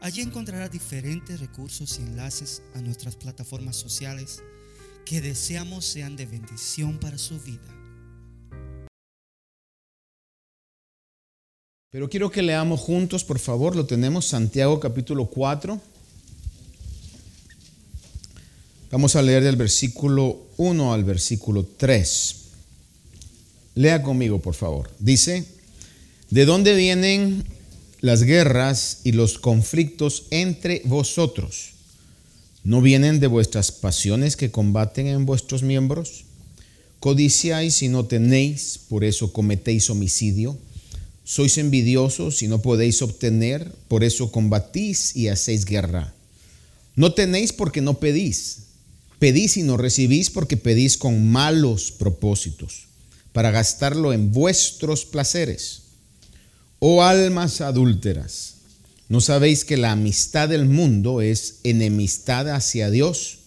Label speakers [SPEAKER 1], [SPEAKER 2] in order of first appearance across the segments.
[SPEAKER 1] Allí encontrará diferentes recursos y enlaces a nuestras plataformas sociales que deseamos sean de bendición para su vida.
[SPEAKER 2] Pero quiero que leamos juntos, por favor, lo tenemos, Santiago capítulo 4. Vamos a leer del versículo 1 al versículo 3. Lea conmigo, por favor. Dice, ¿de dónde vienen las guerras y los conflictos entre vosotros? ¿No vienen de vuestras pasiones que combaten en vuestros miembros? Codiciáis y no tenéis, por eso cometéis homicidio. Sois envidiosos y no podéis obtener, por eso combatís y hacéis guerra. No tenéis porque no pedís. Pedís y no recibís porque pedís con malos propósitos, para gastarlo en vuestros placeres. Oh almas adúlteras, ¿no sabéis que la amistad del mundo es enemistad hacia Dios?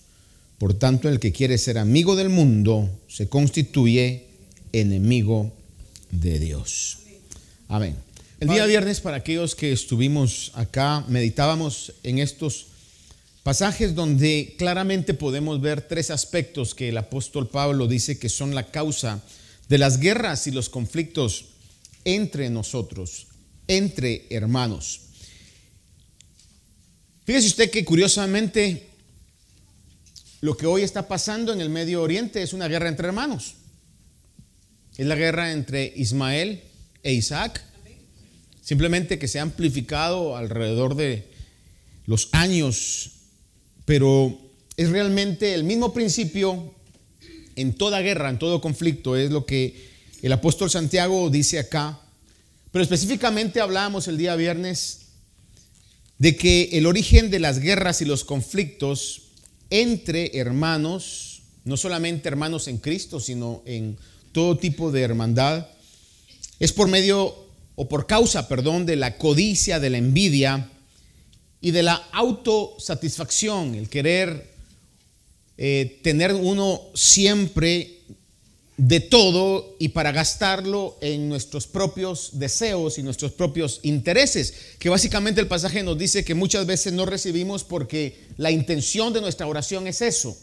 [SPEAKER 2] Por tanto, el que quiere ser amigo del mundo se constituye enemigo de Dios. Amén. El día viernes, para aquellos que estuvimos acá, meditábamos en estos pasajes donde claramente podemos ver tres aspectos que el apóstol Pablo dice que son la causa de las guerras y los conflictos entre nosotros, entre hermanos. Fíjese usted que curiosamente lo que hoy está pasando en el Medio Oriente es una guerra entre hermanos. Es la guerra entre Ismael e Isaac. Simplemente que se ha amplificado alrededor de los años, pero es realmente el mismo principio en toda guerra, en todo conflicto, es lo que el apóstol Santiago dice acá, pero específicamente hablábamos el día viernes de que el origen de las guerras y los conflictos entre hermanos, no solamente hermanos en Cristo, sino en todo tipo de hermandad, es por medio o por causa, perdón, de la codicia, de la envidia y de la autosatisfacción, el querer eh, tener uno siempre de todo y para gastarlo en nuestros propios deseos y nuestros propios intereses. Que básicamente el pasaje nos dice que muchas veces no recibimos porque la intención de nuestra oración es eso.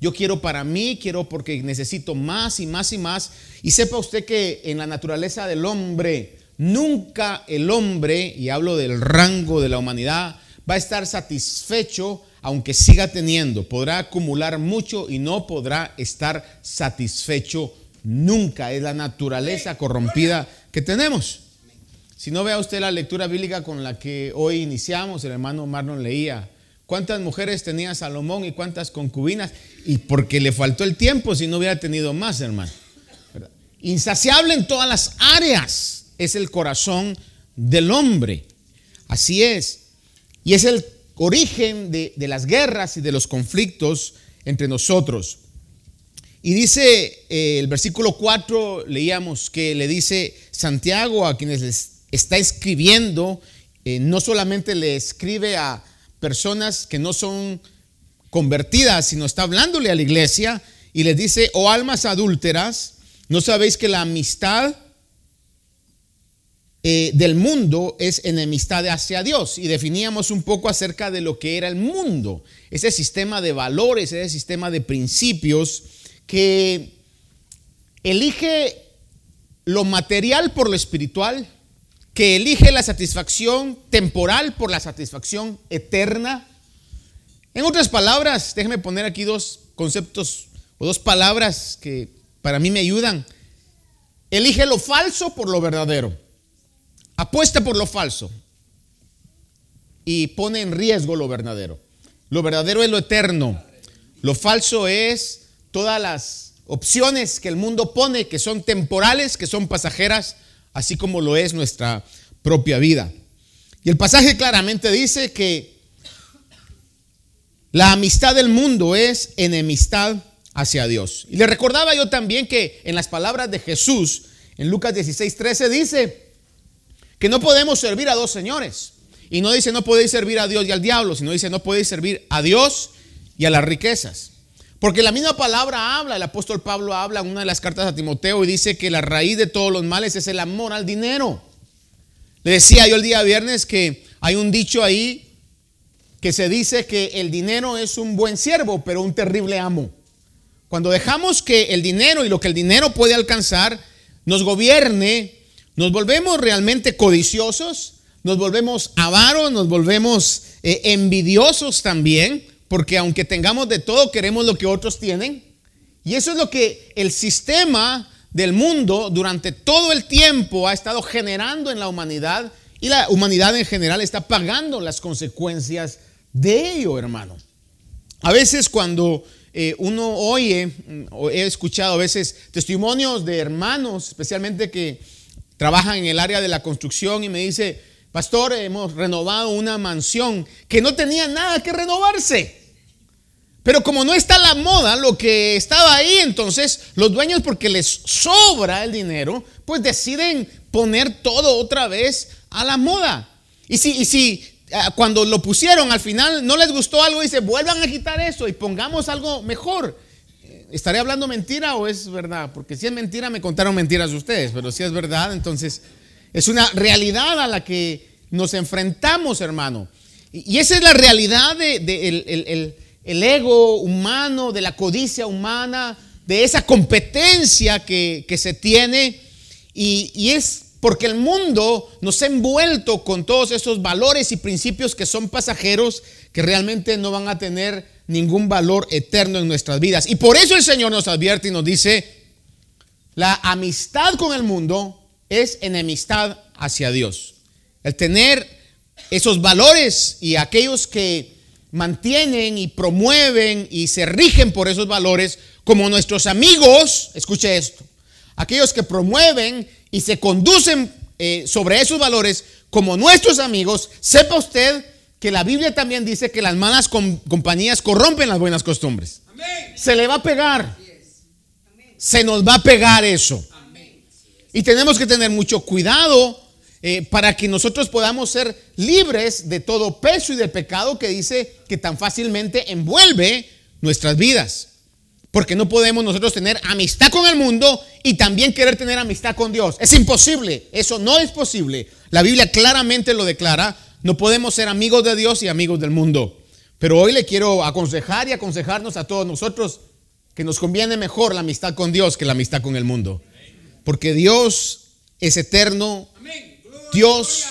[SPEAKER 2] Yo quiero para mí, quiero porque necesito más y más y más. Y sepa usted que en la naturaleza del hombre, nunca el hombre, y hablo del rango de la humanidad, va a estar satisfecho aunque siga teniendo. Podrá acumular mucho y no podrá estar satisfecho nunca. Es la naturaleza corrompida que tenemos. Si no vea usted la lectura bíblica con la que hoy iniciamos, el hermano Marlon leía. ¿Cuántas mujeres tenía Salomón y cuántas concubinas? Y porque le faltó el tiempo si no hubiera tenido más, hermano. Insaciable en todas las áreas es el corazón del hombre. Así es. Y es el origen de, de las guerras y de los conflictos entre nosotros. Y dice eh, el versículo 4, leíamos que le dice Santiago a quienes les está escribiendo, eh, no solamente le escribe a personas que no son convertidas, sino está hablándole a la iglesia y les dice, oh almas adúlteras, ¿no sabéis que la amistad eh, del mundo es enemistad hacia Dios? Y definíamos un poco acerca de lo que era el mundo, ese sistema de valores, ese sistema de principios que elige lo material por lo espiritual, que elige la satisfacción temporal por la satisfacción eterna. En otras palabras, déjeme poner aquí dos conceptos o dos palabras que para mí me ayudan. Elige lo falso por lo verdadero. Apuesta por lo falso y pone en riesgo lo verdadero. Lo verdadero es lo eterno. Lo falso es todas las opciones que el mundo pone, que son temporales, que son pasajeras, así como lo es nuestra propia vida. Y el pasaje claramente dice que La amistad del mundo es enemistad hacia Dios. Y le recordaba yo también que en las palabras de Jesús, en Lucas 16, 13, dice que no podemos servir a dos señores. Y no dice no podéis servir a Dios y al diablo, sino dice no podéis servir a Dios y a las riquezas. Porque la misma palabra habla, el apóstol Pablo habla en una de las cartas a Timoteo y dice que la raíz de todos los males es el amor al dinero. Le decía yo el día viernes que hay un dicho ahí que se dice que el dinero es un buen siervo, pero un terrible amo. Cuando dejamos que el dinero y lo que el dinero puede alcanzar nos gobierne, nos volvemos realmente codiciosos, nos volvemos avaros, nos volvemos eh, envidiosos también porque aunque tengamos de todo, queremos lo que otros tienen. Y eso es lo que el sistema del mundo durante todo el tiempo ha estado generando en la humanidad y la humanidad en general está pagando las consecuencias de ello, hermano. A veces cuando eh, uno oye, o he escuchado a veces testimonios de hermanos, especialmente que trabajan en el área de la construcción y me dice, pastor, hemos renovado una mansión que no tenía nada que renovarse. Pero como no está la moda, lo que estaba ahí, entonces los dueños, porque les sobra el dinero, pues deciden poner todo otra vez a la moda. Y si, y si ah, cuando lo pusieron al final no les gustó algo, dice, vuelvan a quitar eso y pongamos algo mejor. Eh, ¿Estaré hablando mentira o es verdad? Porque si es mentira, me contaron mentiras ustedes, pero si es verdad, entonces es una realidad a la que nos enfrentamos, hermano. Y, esa es la realidad de, el el ego humano, de la codicia humana, de esa competencia que, se tiene. Y, es porque el mundo nos ha envuelto con todos esos valores y principios que son pasajeros, que realmente no van a tener ningún valor eterno en nuestras vidas. Y por eso el Señor nos advierte y nos dice, la amistad con el mundo es enemistad hacia Dios. El tener esos valores y aquellos que mantienen y promueven y se rigen por esos valores, como nuestros amigos, escuche esto, aquellos que promueven y se conducen eh, sobre esos valores como nuestros amigos, sepa usted que la Biblia también dice que las malas compañías corrompen las buenas costumbres. Se le va a pegar. Se nos va a pegar eso. Y tenemos que tener mucho cuidado eh, para que nosotros podamos ser libres de todo peso y del pecado que dice que tan fácilmente envuelve nuestras vidas. Porque no podemos nosotros tener amistad con el mundo y también querer tener amistad con Dios. Es imposible, eso no es posible. La Biblia claramente lo declara, no podemos ser amigos de Dios y amigos del mundo. Pero hoy le quiero aconsejar y aconsejarnos a todos nosotros que nos conviene mejor la amistad con Dios que la amistad con el mundo. Porque Dios es eterno, Dios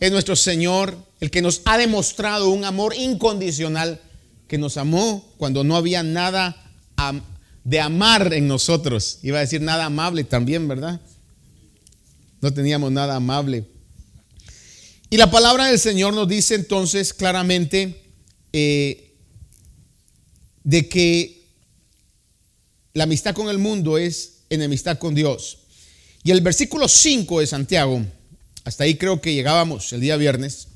[SPEAKER 2] es nuestro Señor, el que nos ha demostrado un amor incondicional, que nos amó cuando no había nada de amar en nosotros. Iba a decir nada amable también, ¿verdad? No teníamos nada amable. Y la palabra del Señor nos dice entonces claramente eh, de que la amistad con el mundo es enemistad con Dios. Y el versículo 5 de Santiago hasta ahí creo que llegábamos el día viernes.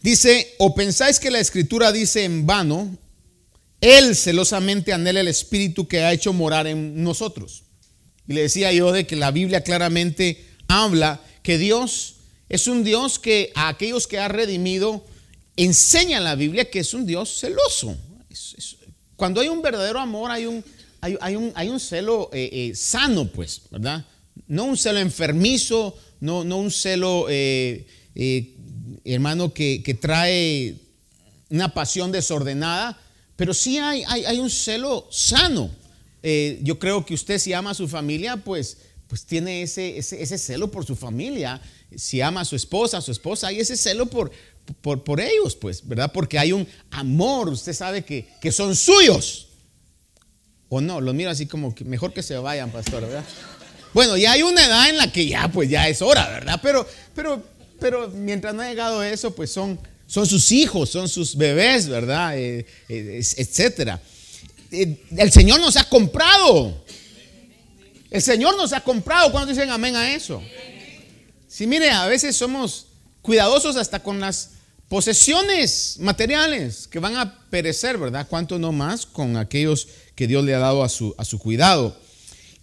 [SPEAKER 2] Dice, o pensáis que la escritura dice en vano, Él celosamente anhela el Espíritu que ha hecho morar en nosotros. Y le decía yo de que la Biblia claramente habla que Dios es un Dios que a aquellos que ha redimido enseña en la Biblia que es un Dios celoso. cuando hay un verdadero amor hay un, hay, un, hay un celo eh, eh, sano, pues, ¿verdad? No un celo enfermizo, no, un celo, eh, eh, hermano, que, trae una pasión desordenada, pero sí hay, hay, un celo sano. Eh, yo creo que usted si ama a su familia, pues, pues tiene ese, ese, celo por su familia. Si ama a su esposa, a su esposa, hay ese celo por, por, ellos, pues, ¿verdad? Porque hay un amor, usted sabe que, que son suyos. O no, los miro así como que mejor que se vayan, pastor, ¿verdad? Bueno, ya hay una edad en la que ya, pues ya es hora, ¿verdad? Pero, pero, pero mientras no ha llegado eso, pues son, son sus hijos, son sus bebés, ¿verdad? Eh, eh, etcétera. Eh, el Señor nos ha comprado. El Señor nos ha comprado. ¿Cuándo dicen amén a eso? Sí, mire, a veces somos cuidadosos hasta con las posesiones materiales que van a perecer, ¿verdad? ¿Cuánto no más con aquellos que Dios le ha dado a su, a su cuidado?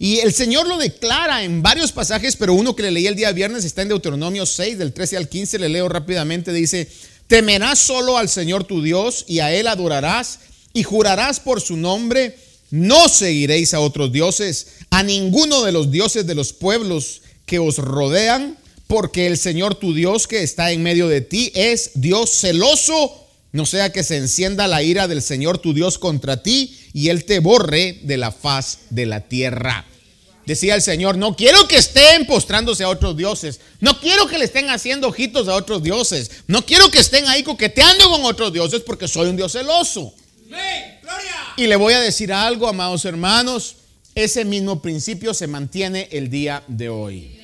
[SPEAKER 2] Y el Señor lo declara en varios pasajes, pero uno que le leí el día viernes está en Deuteronomio 6, del 13 al 15, le leo rápidamente, dice, temerás solo al Señor tu Dios y a Él adorarás y jurarás por su nombre, no seguiréis a otros dioses, a ninguno de los dioses de los pueblos que os rodean, porque el Señor tu Dios que está en medio de ti es Dios celoso, no sea que se encienda la ira del Señor tu Dios contra ti y Él te borre de la faz de la tierra. Decía el Señor, no quiero que estén postrándose a otros dioses, no quiero que le estén haciendo ojitos a otros dioses, no quiero que estén ahí coqueteando con otros dioses porque soy un Dios celoso. Y le voy a decir algo, amados hermanos, ese mismo principio se mantiene el día de hoy.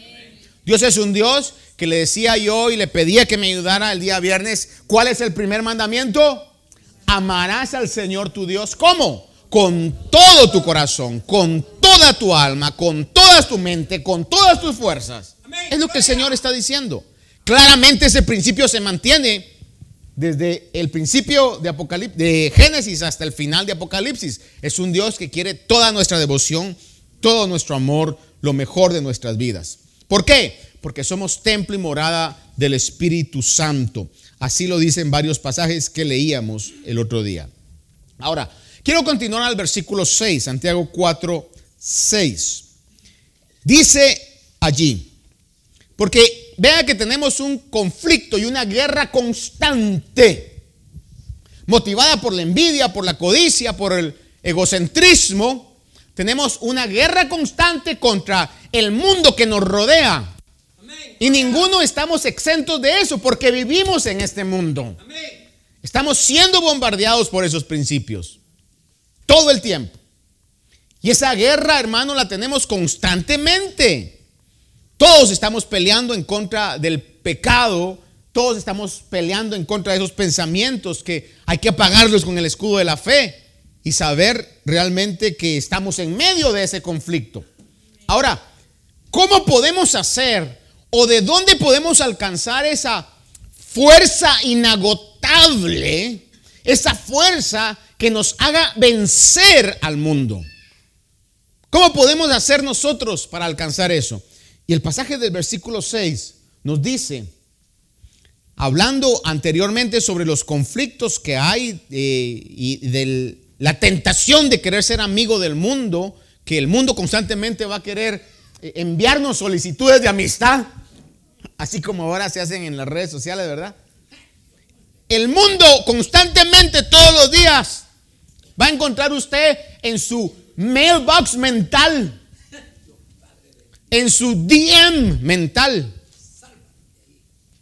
[SPEAKER 2] Dios es un Dios que le decía yo y le pedía que me ayudara el día viernes. ¿Cuál es el primer mandamiento? Amarás al Señor tu Dios. ¿Cómo? Con todo tu corazón, con toda tu alma, con toda tu mente, con todas tus fuerzas. Es lo que el Señor está diciendo. Claramente ese principio se mantiene desde el principio de, Apocalipsis, de Génesis hasta el final de Apocalipsis. Es un Dios que quiere toda nuestra devoción, todo nuestro amor, lo mejor de nuestras vidas. ¿Por qué? Porque somos templo y morada del Espíritu Santo. Así lo dicen varios pasajes que leíamos el otro día. Ahora, Quiero continuar al versículo 6, Santiago 4, 6. Dice allí, porque vea que tenemos un conflicto y una guerra constante, motivada por la envidia, por la codicia, por el egocentrismo. Tenemos una guerra constante contra el mundo que nos rodea. Y ninguno estamos exentos de eso porque vivimos en este mundo. Estamos siendo bombardeados por esos principios. Todo el tiempo. Y esa guerra, hermano, la tenemos constantemente. Todos estamos peleando en contra del pecado. Todos estamos peleando en contra de esos pensamientos que hay que apagarlos con el escudo de la fe y saber realmente que estamos en medio de ese conflicto. Ahora, ¿cómo podemos hacer o de dónde podemos alcanzar esa fuerza inagotable, esa fuerza que nos haga vencer al mundo. ¿Cómo podemos hacer nosotros para alcanzar eso? Y el pasaje del versículo 6 nos dice, hablando anteriormente sobre los conflictos que hay eh, y de la tentación de querer ser amigo del mundo, que el mundo constantemente va a querer eh, enviarnos solicitudes de amistad, así como ahora se hacen en las redes sociales, ¿verdad? El mundo constantemente todos los días va a encontrar usted en su mailbox mental, en su DM mental.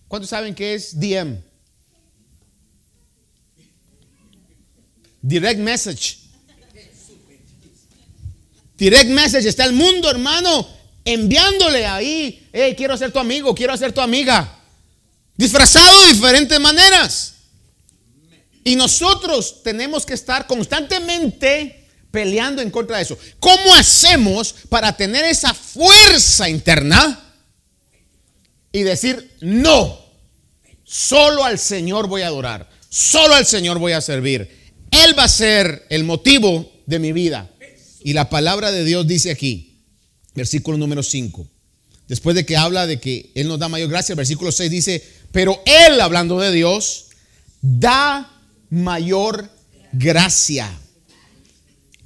[SPEAKER 2] ¿Cuántos saben qué es DM? Direct message. Direct message. Está el mundo, hermano, enviándole ahí. Hey, quiero ser tu amigo, quiero ser tu amiga. Disfrazado de diferentes maneras. Y nosotros tenemos que estar constantemente peleando en contra de eso. ¿Cómo hacemos para tener esa fuerza interna y decir, no, solo al Señor voy a adorar, solo al Señor voy a servir? Él va a ser el motivo de mi vida. Y la palabra de Dios dice aquí, versículo número 5, después de que habla de que Él nos da mayor gracia, el versículo 6 dice, pero Él, hablando de Dios, da mayor gracia.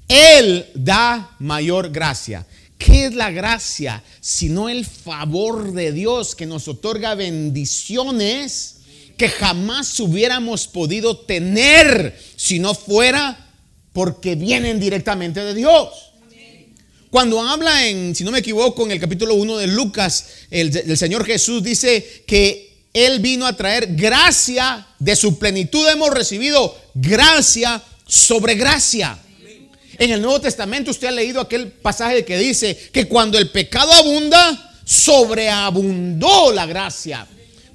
[SPEAKER 2] Él da mayor gracia. ¿Qué es la gracia? Sino el favor de Dios que nos otorga bendiciones que jamás hubiéramos podido tener si no fuera porque vienen directamente de Dios. Cuando habla en, si no me equivoco, en el capítulo 1 de Lucas, el, el Señor Jesús dice que él vino a traer gracia, de su plenitud hemos recibido gracia sobre gracia. En el Nuevo Testamento usted ha leído aquel pasaje que dice que cuando el pecado abunda, sobreabundó la gracia.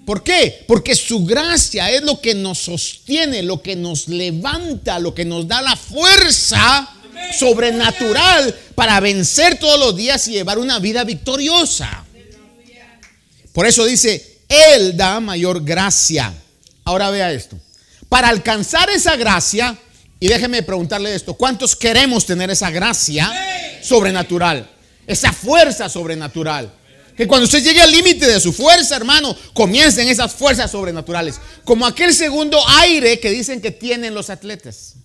[SPEAKER 2] ¿Por qué? Porque su gracia es lo que nos sostiene, lo que nos levanta, lo que nos da la fuerza sobrenatural para vencer todos los días y llevar una vida victoriosa. Por eso dice, él da mayor gracia. Ahora vea esto. Para alcanzar esa gracia, y déjeme preguntarle esto, ¿cuántos queremos tener esa gracia sobrenatural? Esa fuerza sobrenatural. Que cuando usted llegue al límite de su fuerza, hermano, comiencen esas fuerzas sobrenaturales. Como aquel segundo aire que dicen que tienen los atletas.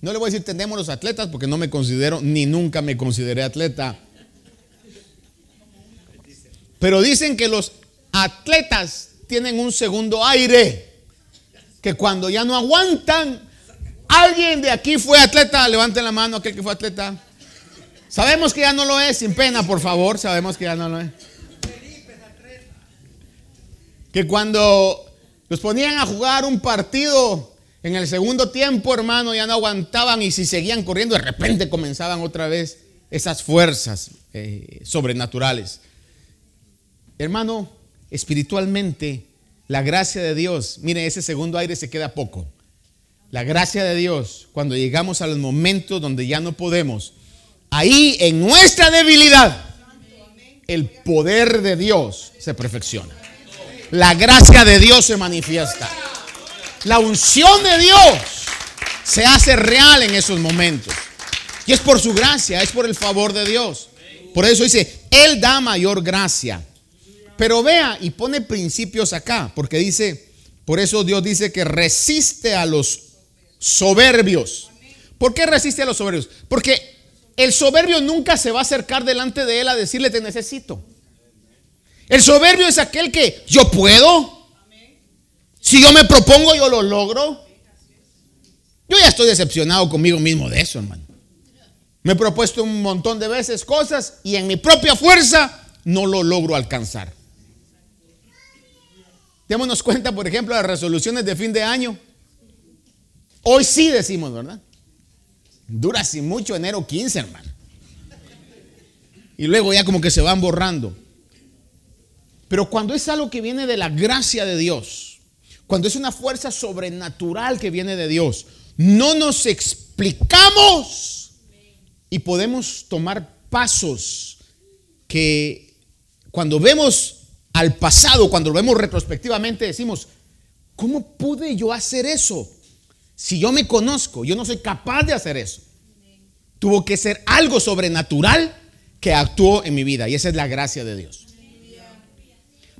[SPEAKER 2] No le voy a decir tenemos los atletas porque no me considero, ni nunca me consideré atleta. Pero dicen que los atletas tienen un segundo aire. Que cuando ya no aguantan, alguien de aquí fue atleta, levante la mano aquel que fue atleta. Sabemos que ya no lo es, sin pena, por favor, sabemos que ya no lo es. Que cuando los ponían a jugar un partido en el segundo tiempo, hermano, ya no aguantaban y si seguían corriendo, de repente comenzaban otra vez esas fuerzas eh, sobrenaturales. Hermano, espiritualmente, la gracia de Dios, mire, ese segundo aire se queda poco. La gracia de Dios, cuando llegamos a los momentos donde ya no podemos, ahí en nuestra debilidad, el poder de Dios se perfecciona. La gracia de Dios se manifiesta. La unción de Dios se hace real en esos momentos. Y es por su gracia, es por el favor de Dios. Por eso dice, Él da mayor gracia. Pero vea y pone principios acá, porque dice, por eso Dios dice que resiste a los soberbios. ¿Por qué resiste a los soberbios? Porque el soberbio nunca se va a acercar delante de él a decirle te necesito. El soberbio es aquel que yo puedo. Si yo me propongo, yo lo logro. Yo ya estoy decepcionado conmigo mismo de eso, hermano. Me he propuesto un montón de veces cosas y en mi propia fuerza no lo logro alcanzar. Démonos cuenta, por ejemplo, las resoluciones de fin de año. Hoy sí decimos, ¿verdad? Dura así mucho enero 15, hermano. Y luego ya como que se van borrando. Pero cuando es algo que viene de la gracia de Dios, cuando es una fuerza sobrenatural que viene de Dios, no nos explicamos y podemos tomar pasos que cuando vemos al pasado, cuando lo vemos retrospectivamente, decimos, ¿cómo pude yo hacer eso? Si yo me conozco, yo no soy capaz de hacer eso. Tuvo que ser algo sobrenatural que actuó en mi vida y esa es la gracia de Dios.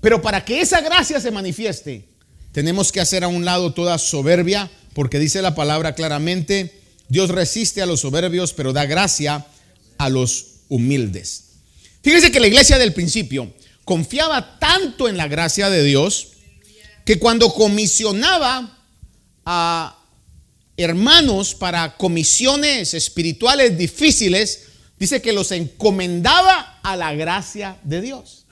[SPEAKER 2] Pero para que esa gracia se manifieste, tenemos que hacer a un lado toda soberbia, porque dice la palabra claramente, Dios resiste a los soberbios, pero da gracia a los humildes. Fíjense que la iglesia del principio confiaba tanto en la gracia de Dios que cuando comisionaba a hermanos para comisiones espirituales difíciles, dice que los encomendaba a la gracia de Dios.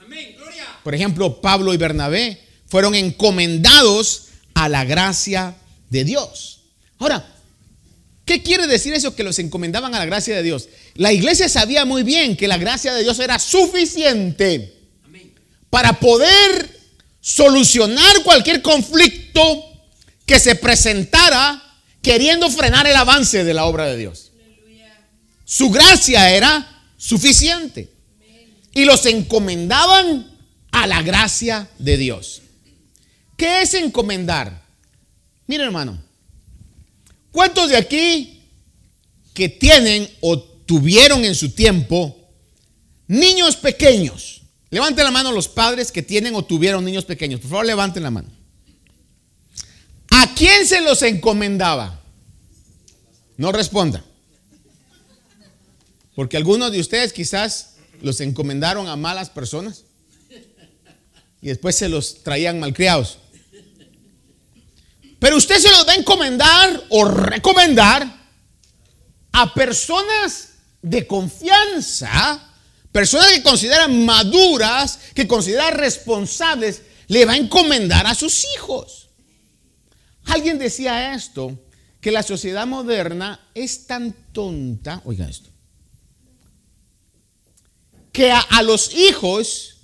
[SPEAKER 2] Por ejemplo, Pablo y Bernabé fueron encomendados a la gracia de Dios. Ahora, ¿qué quiere decir eso que los encomendaban a la gracia de Dios? La iglesia sabía muy bien que la gracia de Dios era suficiente para poder solucionar cualquier conflicto que se presentara queriendo frenar el avance de la obra de Dios. Su gracia era suficiente. Y los encomendaban a la gracia de Dios. ¿Qué es encomendar? Mire hermano, ¿cuántos de aquí que tienen o tuvieron en su tiempo niños pequeños? Levanten la mano los padres que tienen o tuvieron niños pequeños. Por favor, levanten la mano. ¿A quién se los encomendaba? No responda. Porque algunos de ustedes quizás los encomendaron a malas personas y después se los traían malcriados. Pero usted se los va a encomendar o recomendar a personas de confianza, personas que consideran maduras, que consideran responsables, le va a encomendar a sus hijos. Alguien decía esto, que la sociedad moderna es tan tonta, oiga esto, que a, a los hijos,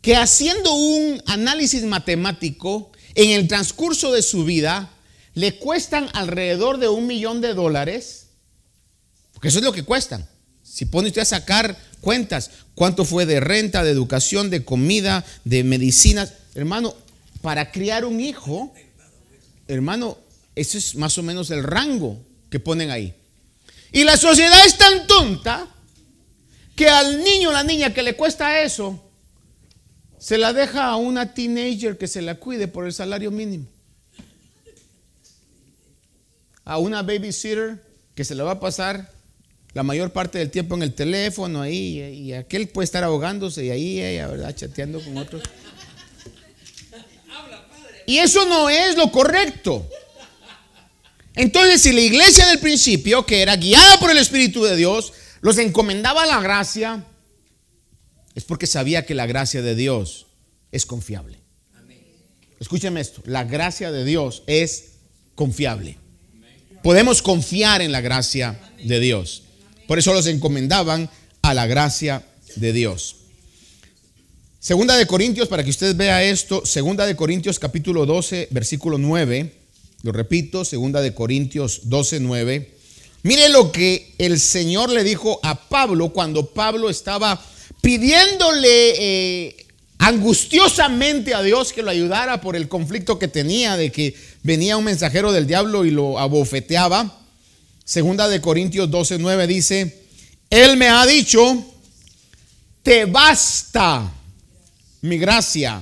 [SPEAKER 2] que haciendo un análisis matemático en el transcurso de su vida, le cuestan alrededor de un millón de dólares, porque eso es lo que cuestan. Si pone usted a sacar cuentas, cuánto fue de renta, de educación, de comida, de medicinas, hermano, para criar un hijo, hermano, ese es más o menos el rango que ponen ahí. Y la sociedad es tan tonta que al niño o la niña que le cuesta eso, se la deja a una teenager que se la cuide por el salario mínimo. A una babysitter que se la va a pasar la mayor parte del tiempo en el teléfono ahí y aquel puede estar ahogándose y ahí ella, ¿verdad? Chateando con otros. Y eso no es lo correcto. Entonces, si la iglesia del principio, que era guiada por el Espíritu de Dios, los encomendaba la gracia, es porque sabía que la gracia de Dios es confiable. Escúcheme esto, la gracia de Dios es confiable. Podemos confiar en la gracia de Dios. Por eso los encomendaban a la gracia de Dios. Segunda de Corintios, para que usted vea esto, Segunda de Corintios capítulo 12, versículo 9. Lo repito, segunda de Corintios 12, 9. Mire lo que el Señor le dijo a Pablo cuando Pablo estaba pidiéndole eh, angustiosamente a Dios que lo ayudara por el conflicto que tenía de que venía un mensajero del diablo y lo abofeteaba. Segunda de Corintios 12, 9 dice, Él me ha dicho, te basta mi gracia,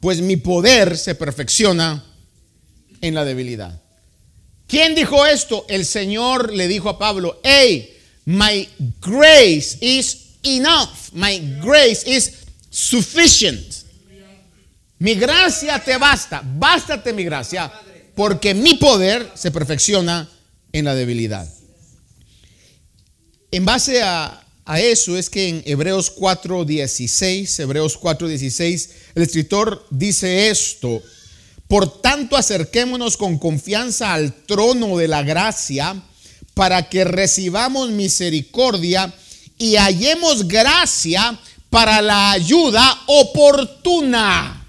[SPEAKER 2] pues mi poder se perfecciona en la debilidad. ¿Quién dijo esto? El Señor le dijo a Pablo, hey, my grace is enough. My grace is sufficient. Mi gracia te basta. Bástate mi gracia. Porque mi poder se perfecciona en la debilidad. En base a, a eso es que en Hebreos 4.16, Hebreos 4.16, el escritor dice esto. Por tanto, acerquémonos con confianza al trono de la gracia para que recibamos misericordia y hallemos gracia para la ayuda oportuna.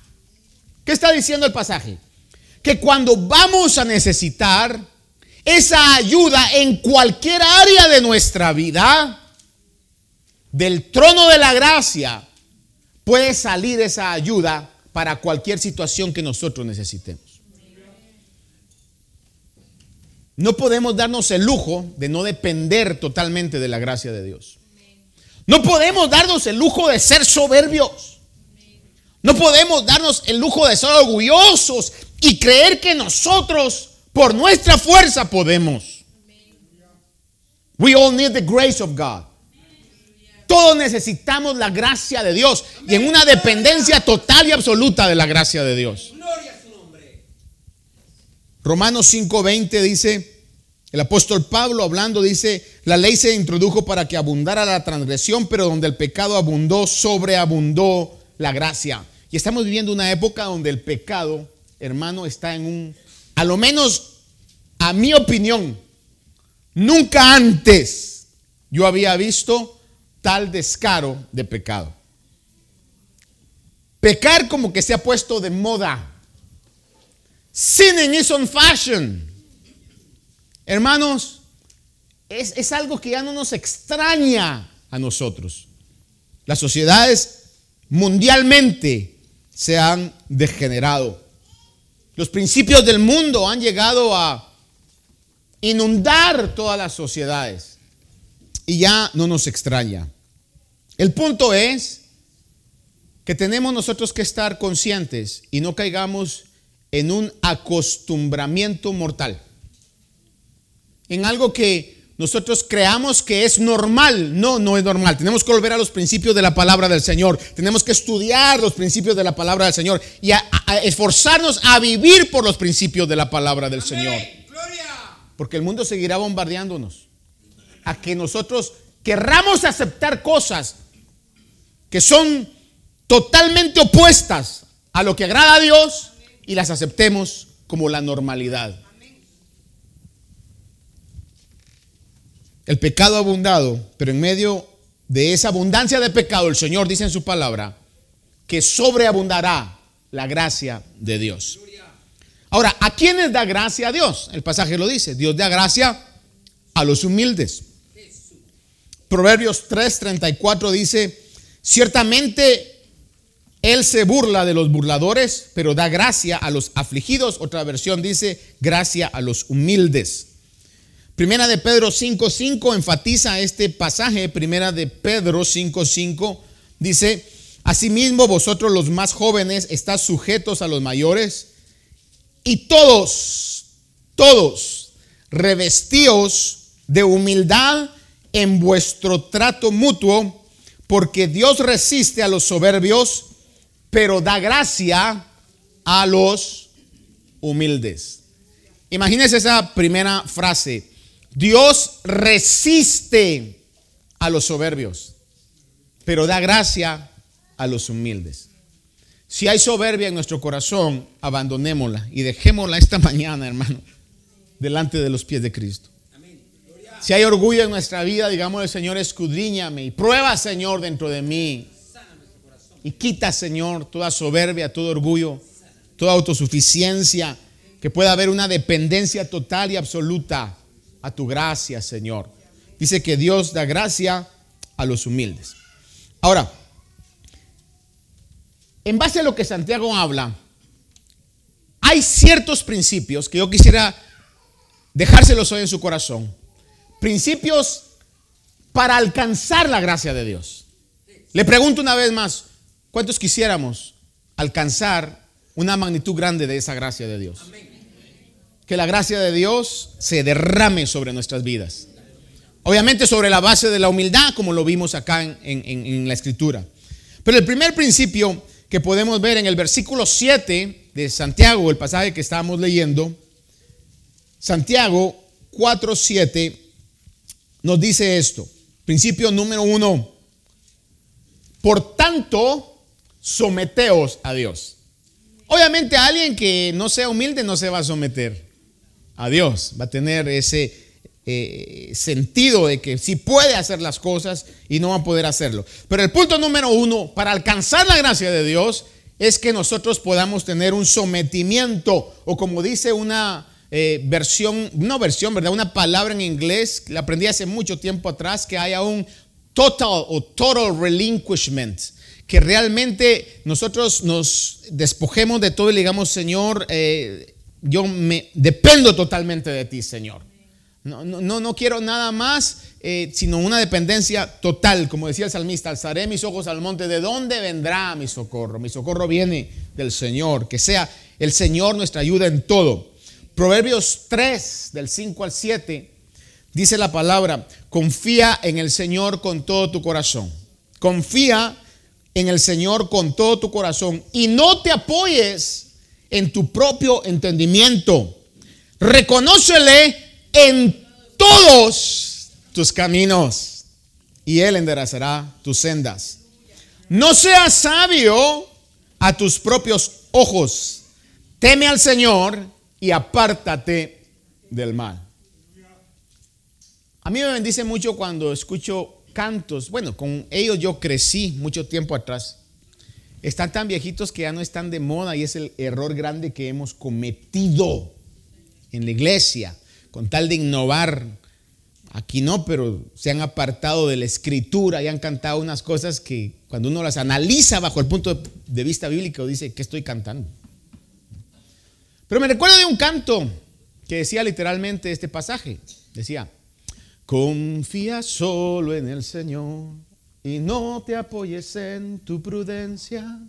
[SPEAKER 2] ¿Qué está diciendo el pasaje? Que cuando vamos a necesitar esa ayuda en cualquier área de nuestra vida, del trono de la gracia, puede salir esa ayuda para cualquier situación que nosotros necesitemos. No podemos darnos el lujo de no depender totalmente de la gracia de Dios. No podemos darnos el lujo de ser soberbios. No podemos darnos el lujo de ser orgullosos y creer que nosotros por nuestra fuerza podemos. We all need the grace of God. Todos necesitamos la gracia de Dios y en una dependencia total y absoluta de la gracia de Dios. Romanos 5:20 dice, el apóstol Pablo hablando dice, la ley se introdujo para que abundara la transgresión, pero donde el pecado abundó, sobreabundó la gracia. Y estamos viviendo una época donde el pecado, hermano, está en un, a lo menos a mi opinión, nunca antes yo había visto tal descaro de pecado. Pecar como que se ha puesto de moda. Sinning is on fashion. Hermanos, es, es, algo que ya no nos extraña a nosotros. Las sociedades mundialmente se han degenerado. Los principios del mundo han llegado a inundar todas las sociedades y ya no nos extraña. El punto es que tenemos nosotros que estar conscientes y no caigamos en un acostumbramiento mortal. En algo que nosotros creamos que es normal. No, no es normal. Tenemos que volver a los principios de la palabra del Señor. Tenemos que estudiar los principios de la palabra del Señor y a, esforzarnos a vivir por los principios de la palabra del Señor. Porque el mundo seguirá bombardeándonos a que nosotros querramos aceptar cosas que son totalmente opuestas a lo que agrada a Dios y las aceptemos como la normalidad. El pecado ha abundado, pero en medio de esa abundancia de pecado, el Señor dice en su palabra que sobreabundará la gracia de Dios. Ahora, ¿a quiénes da gracia a Dios? El pasaje lo dice, Dios da gracia a los humildes. Proverbios 3:34 dice, ciertamente Él se burla de los burladores, pero da gracia a los afligidos. Otra versión dice gracia a los humildes. Primera de Pedro 5.5 enfatiza este pasaje. Primera de Pedro 5.5 dice, asimismo vosotros los más jóvenes estáis sujetos a los mayores y todos, todos, revestíos de humildad en vuestro trato mutuo, porque Dios resiste a los soberbios, pero da gracia a los humildes. Imagínense esa primera frase. Dios resiste a los soberbios, pero da gracia a los humildes. Si hay soberbia en nuestro corazón, abandonémosla y dejémosla esta mañana, hermano, delante de los pies de Cristo. Si hay orgullo en nuestra vida, digamos, Señor, escudriñame y prueba, Señor, dentro de mí. Y quita, Señor, toda soberbia, todo orgullo, toda autosuficiencia, que pueda haber una dependencia total y absoluta a tu gracia, Señor. Dice que Dios da gracia a los humildes. Ahora, en base a lo que Santiago habla, hay ciertos principios que yo quisiera dejárselos hoy en su corazón principios para alcanzar la gracia de Dios. Le pregunto una vez más, ¿cuántos quisiéramos alcanzar una magnitud grande de esa gracia de Dios? Que la gracia de Dios se derrame sobre nuestras vidas. Obviamente sobre la base de la humildad, como lo vimos acá en, en la escritura. Pero el primer principio que podemos ver en el versículo 7 de Santiago, el pasaje que estábamos leyendo, Santiago 4, 7, nos dice esto. Principio número uno. Por tanto, someteos a Dios. Obviamente alguien que no sea humilde no se va a someter a Dios. Va a tener ese eh, sentido de que sí puede hacer las cosas y no va a poder hacerlo. Pero el punto número uno, para alcanzar la gracia de Dios, es que nosotros podamos tener un sometimiento o como dice una eh, versión, no versión, ¿verdad? Una palabra en inglés, la aprendí hace mucho tiempo atrás, que haya un total o total relinquishment, que realmente nosotros nos despojemos de todo y digamos, Señor, eh, yo me dependo totalmente de ti, Señor. No, no, no quiero nada más, eh, sino una dependencia total. Como decía el salmista, alzaré mis ojos al monte. ¿De dónde vendrá mi socorro? Mi socorro viene del Señor. Que sea el Señor nuestra ayuda en todo. Proverbios 3, del 5 al 7, dice la palabra, confía en el Señor con todo tu corazón. Confía en el Señor con todo tu corazón y no te apoyes en tu propio entendimiento. Reconócele en todos tus caminos y Él enderezará tus sendas. No seas sabio a tus propios ojos. Teme al Señor y apártate del mal. A mí me bendice mucho cuando escucho cantos. Bueno, con ellos yo crecí mucho tiempo atrás. Están tan viejitos que ya no están de moda y es el error grande que hemos cometido en la iglesia con tal de innovar. Aquí no, pero se han apartado de la escritura y han cantado unas cosas que cuando uno las analiza bajo el punto de vista bíblico dice, ¿qué estoy cantando? Pero me recuerdo de un canto que decía literalmente este pasaje. Decía, confía solo en el Señor y no te apoyes en tu prudencia.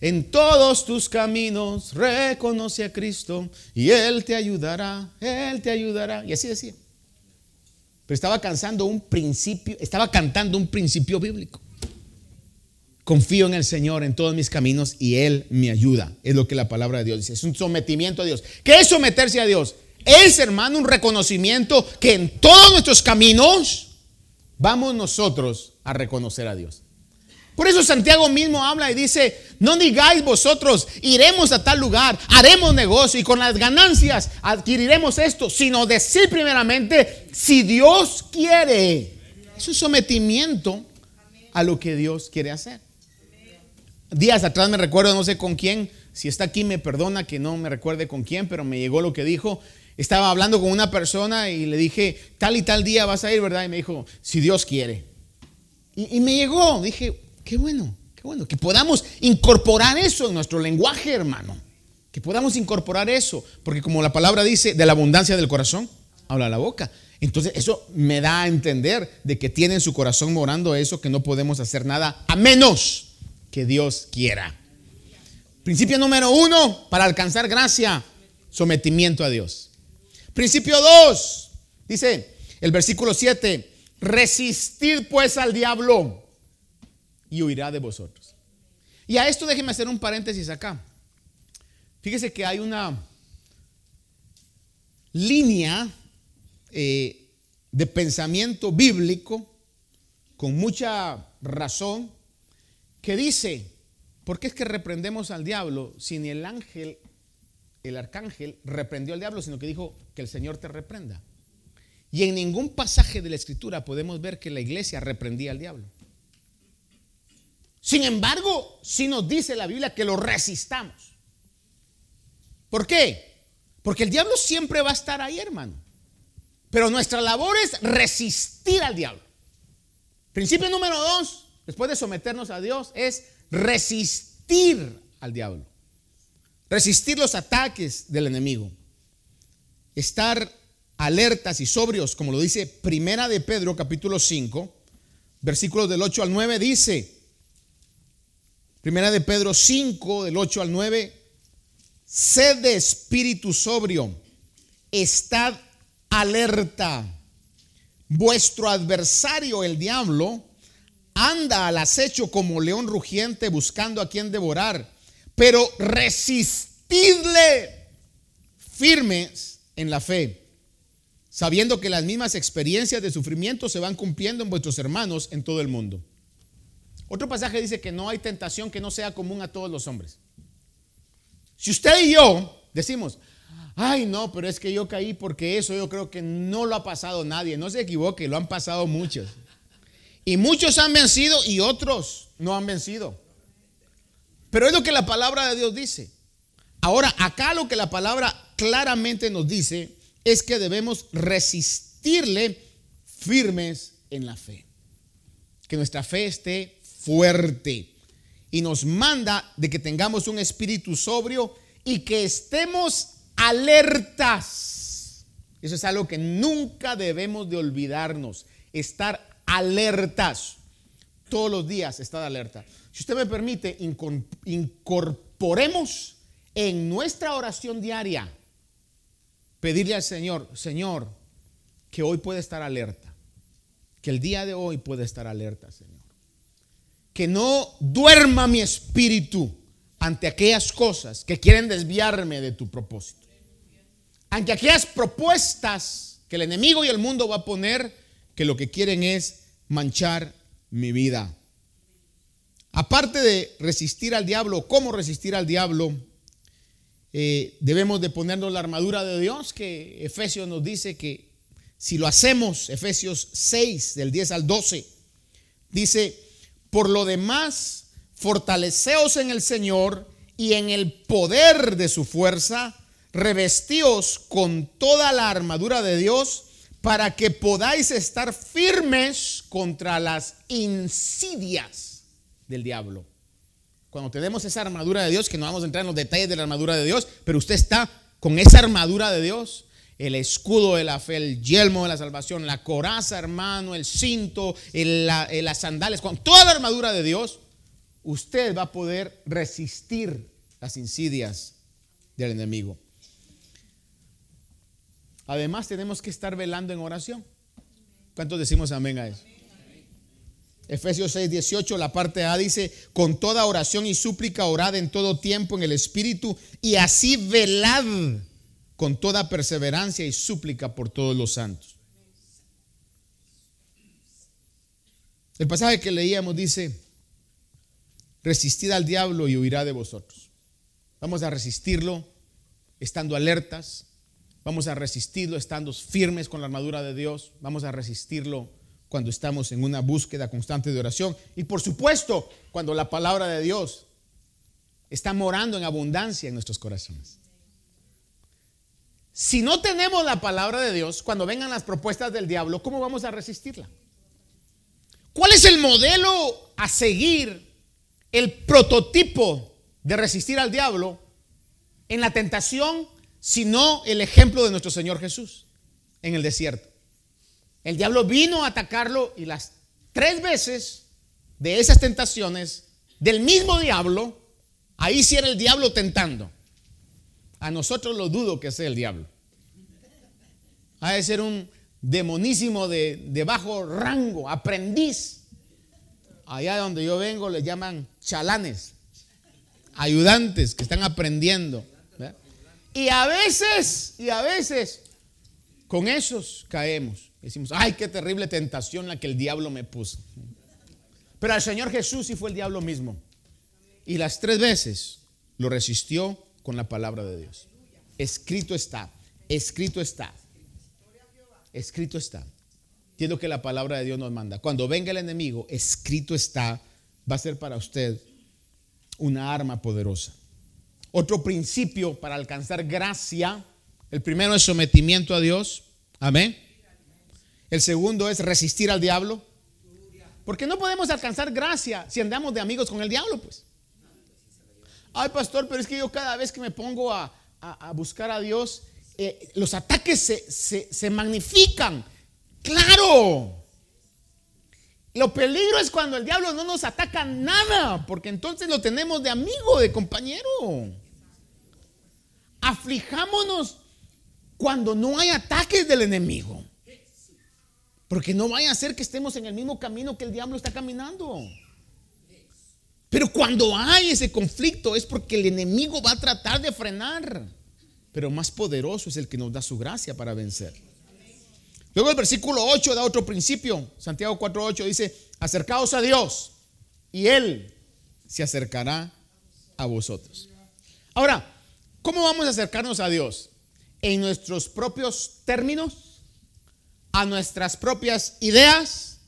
[SPEAKER 2] En todos tus caminos reconoce a Cristo y Él te ayudará, Él te ayudará. Y así decía. Pero estaba cantando un principio, estaba cantando un principio bíblico. Confío en el Señor en todos mis caminos y Él me ayuda. Es lo que la palabra de Dios dice. Es un sometimiento a Dios. ¿Qué es someterse a Dios? Es, hermano, un reconocimiento que en todos nuestros caminos vamos nosotros a reconocer a Dios. Por eso Santiago mismo habla y dice, no digáis vosotros, iremos a tal lugar, haremos negocio y con las ganancias adquiriremos esto, sino decir primeramente, si Dios quiere. Es un sometimiento a lo que Dios quiere hacer días atrás me recuerdo, no sé con quién, si está aquí me perdona que no me recuerde con quién, pero me llegó lo que dijo. Estaba hablando con una persona y le dije, tal y tal día vas a ir, ¿verdad? Y me dijo, si Dios quiere. Y, me llegó, dije, qué bueno, qué bueno, que podamos incorporar eso en nuestro lenguaje, hermano. Que podamos incorporar eso. Porque como la palabra dice, de la abundancia del corazón, habla la boca. Entonces eso me da a entender de que tiene en su corazón morando eso, que no podemos hacer nada a menos que Dios quiera. Principio número uno, para alcanzar gracia, sometimiento a Dios. Principio dos, dice el versículo 7, resistir pues al diablo y huirá de vosotros. Y a esto déjeme hacer un paréntesis acá. Fíjese que hay una línea eh, de pensamiento bíblico con mucha razón que dice, ¿por qué es que reprendemos al diablo si ni el ángel, el arcángel, reprendió al diablo, sino que dijo que el Señor te reprenda? Y en ningún pasaje de la escritura podemos ver que la iglesia reprendía al diablo. Sin embargo, sí nos dice la Biblia que lo resistamos. ¿Por qué? Porque el diablo siempre va a estar ahí, hermano. Pero nuestra labor es resistir al diablo. Principio número dos, después de someternos a Dios, es resistir al diablo. Resistir los ataques del enemigo. Estar alertas y sobrios, como lo dice Primera de Pedro capítulo 5, versículos del 8 al 9, dice, Primera de Pedro 5, del 8 al 9. Sed de espíritu sobrio, estad alerta. Vuestro adversario, el diablo, anda al acecho como león rugiente buscando a quien devorar, pero resistidle firmes en la fe, sabiendo que las mismas experiencias de sufrimiento se van cumpliendo en vuestros hermanos en todo el mundo. Otro pasaje dice que no hay tentación que no sea común a todos los hombres. Si usted y yo decimos, ay no, pero es que yo caí porque eso yo creo que no lo ha pasado nadie, no se equivoque, lo han pasado muchos. Y muchos han vencido y otros no han vencido. Pero es lo que la palabra de Dios dice. Ahora, acá lo que la palabra claramente nos dice es que debemos resistirle firmes en la fe. Que nuestra fe esté fuerte. Y nos manda de que tengamos un espíritu sobrio y que estemos alertas. Eso es algo que nunca debemos de olvidarnos. Estar alertas. Todos los días estar alerta. Si usted me permite, incorporemos en nuestra oración diaria pedirle al Señor, Señor, que hoy puede estar alerta. Que el día de hoy puede estar alerta, Señor que no duerma mi espíritu ante aquellas cosas que quieren desviarme de tu propósito. Ante aquellas propuestas que el enemigo y el mundo va a poner que lo que quieren es manchar mi vida. Aparte de resistir al diablo, ¿cómo resistir al diablo? Eh, debemos de ponernos la armadura de Dios, que Efesios nos dice que si lo hacemos, Efesios 6, del 10 al 12, dice, por lo demás, fortaleceos en el Señor y en el poder de su fuerza, revestíos con toda la armadura de Dios para que podáis estar firmes contra las insidias del diablo. Cuando tenemos esa armadura de Dios, que no vamos a entrar en los detalles de la armadura de Dios, pero usted está con esa armadura de Dios, el escudo de la fe, el yelmo de la salvación, la coraza, hermano, el cinto, las sandales, con toda la armadura de Dios, usted va a poder resistir las insidias del enemigo. Además, tenemos que estar velando en oración. ¿Cuántos decimos amén a eso? Efesios 6, 18, la parte A dice, con toda oración y súplica orad en todo tiempo en el Espíritu y así velad con toda perseverancia y súplica por todos los santos. El pasaje que leíamos dice, resistid al diablo y huirá de vosotros. Vamos a resistirlo estando alertas, vamos a resistirlo estando firmes con la armadura de Dios, vamos a resistirlo cuando estamos en una búsqueda constante de oración y por supuesto cuando la palabra de Dios está morando en abundancia en nuestros corazones. Si no tenemos la palabra de Dios, cuando vengan las propuestas del diablo, ¿cómo vamos a resistirla? ¿Cuál es el modelo a seguir el prototipo de resistir al diablo en la tentación, sino el ejemplo de nuestro Señor Jesús en el desierto. El diablo vino a atacarlo y las tres veces de esas tentaciones del mismo diablo, ahí sí era el diablo tentando. A nosotros lo dudo que sea el diablo. Ha de ser un demonísimo de, de bajo rango, aprendiz. Allá donde yo vengo le llaman chalanes, ayudantes que están aprendiendo. Y a veces, y a veces, con esos caemos. Decimos, ay, qué terrible tentación la que el diablo me puso. Pero al Señor Jesús sí fue el diablo mismo. Y las tres veces lo resistió con la palabra de Dios. Escrito está, escrito está, escrito está. Entiendo que la palabra de Dios nos manda. Cuando venga el enemigo, escrito está, va a ser para usted una arma poderosa. Otro principio para alcanzar gracia, el primero es sometimiento a Dios, amén. El segundo es resistir al diablo. Porque no podemos alcanzar gracia si andamos de amigos con el diablo, pues. Ay, pastor, pero es que yo cada vez que me pongo a, buscar a Dios, eh, los ataques se, se magnifican. Claro. Lo peligro es cuando el diablo no nos ataca nada, porque entonces lo tenemos de amigo, de compañero. Aflijámonos cuando no hay ataques del enemigo. Porque no vaya a ser que estemos en el mismo camino que el diablo está caminando. Pero cuando hay ese conflicto es porque el enemigo va a tratar de frenar. Pero más poderoso es el que nos da su gracia para vencer. Luego el versículo 8 da otro principio. Santiago 4.8 dice, acercaos a Dios y Él se acercará a vosotros. Ahora, ¿cómo vamos a acercarnos a Dios? ¿En nuestros propios términos? A nuestras propias ideas,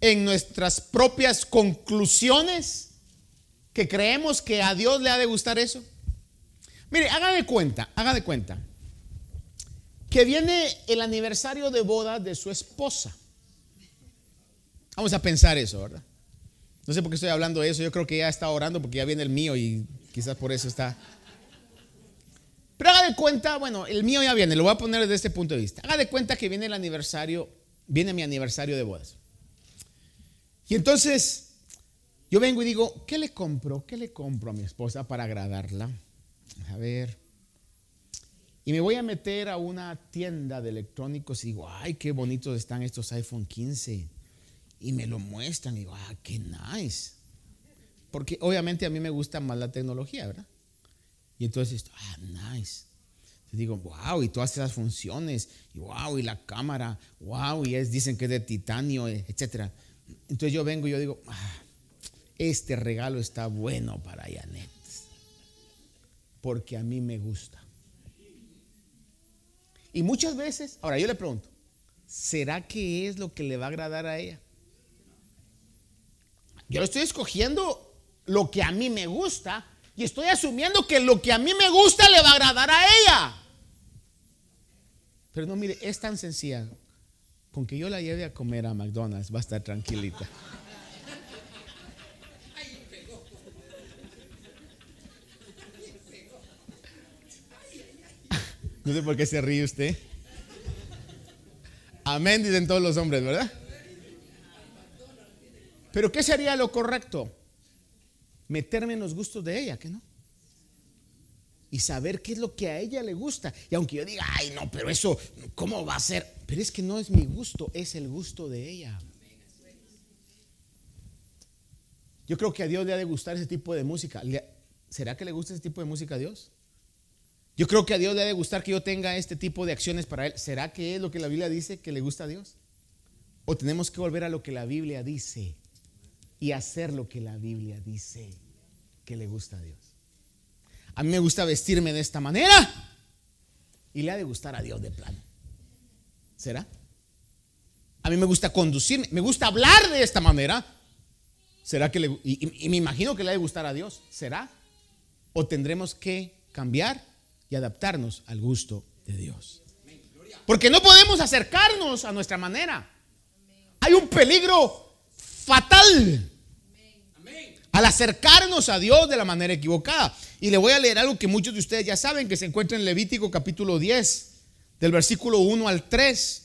[SPEAKER 2] en nuestras propias conclusiones, que creemos que a Dios le ha de gustar eso. Mire, haga de cuenta, haga de cuenta, que viene el aniversario de boda de su esposa. Vamos a pensar eso, ¿verdad? No sé por qué estoy hablando de eso, yo creo que ya está orando porque ya viene el mío y quizás por eso está pero haga de cuenta, bueno, el mío ya viene, lo voy a poner desde este punto de vista. Haga de cuenta que viene el aniversario, viene mi aniversario de bodas. Y entonces yo vengo y digo, ¿qué le compro? ¿Qué le compro a mi esposa para agradarla? A ver. Y me voy a meter a una tienda de electrónicos y digo, ay, qué bonitos están estos iPhone 15. Y me lo muestran y digo, ah, qué nice. Porque obviamente a mí me gusta más la tecnología, ¿verdad? Y entonces, ah, nice. Te digo, wow, y todas esas funciones, y wow, y la cámara, wow, y es, dicen que es de titanio, eh, etc. Entonces yo vengo y yo digo, ah, este regalo está bueno para Janet, porque a mí me gusta. Y muchas veces, ahora yo le pregunto, ¿será que es lo que le va a agradar a ella? Yo estoy escogiendo lo que a mí me gusta, y estoy asumiendo que lo que a mí me gusta le va a agradar a ella. Pero no, mire, es tan sencilla. Con que yo la lleve a comer a McDonald's va a estar tranquilita. No sé por qué se ríe usted. Amén, dicen todos los hombres, ¿verdad? Pero ¿qué sería lo correcto? Meterme en los gustos de ella, que no? Y saber qué es lo que a ella le gusta. Y aunque yo diga, ay, no, pero eso, ¿cómo va a ser? Pero es que no es mi gusto, es el gusto de ella. Yo creo que a Dios le ha de gustar ese tipo de música. ¿Será que le gusta ese tipo de música a Dios? Yo creo que a Dios le ha de gustar que yo tenga este tipo de acciones para Él. ¿Será que es lo que la Biblia dice que le gusta a Dios? ¿O tenemos que volver a lo que la Biblia dice? Y hacer lo que la Biblia dice que le gusta a Dios. A mí me gusta vestirme de esta manera y le ha de gustar a Dios de plano. ¿Será? A mí me gusta conducirme, me gusta hablar de esta manera. ¿Será que le, y, me imagino que le ha de gustar a Dios? ¿Será? ¿O tendremos que cambiar y adaptarnos al gusto de Dios? Porque no podemos acercarnos a nuestra manera. Hay un peligro fatal al acercarnos a Dios de la manera equivocada. Y le voy a leer algo que muchos de ustedes ya saben, que se encuentra en Levítico capítulo 10, del versículo 1 al 3.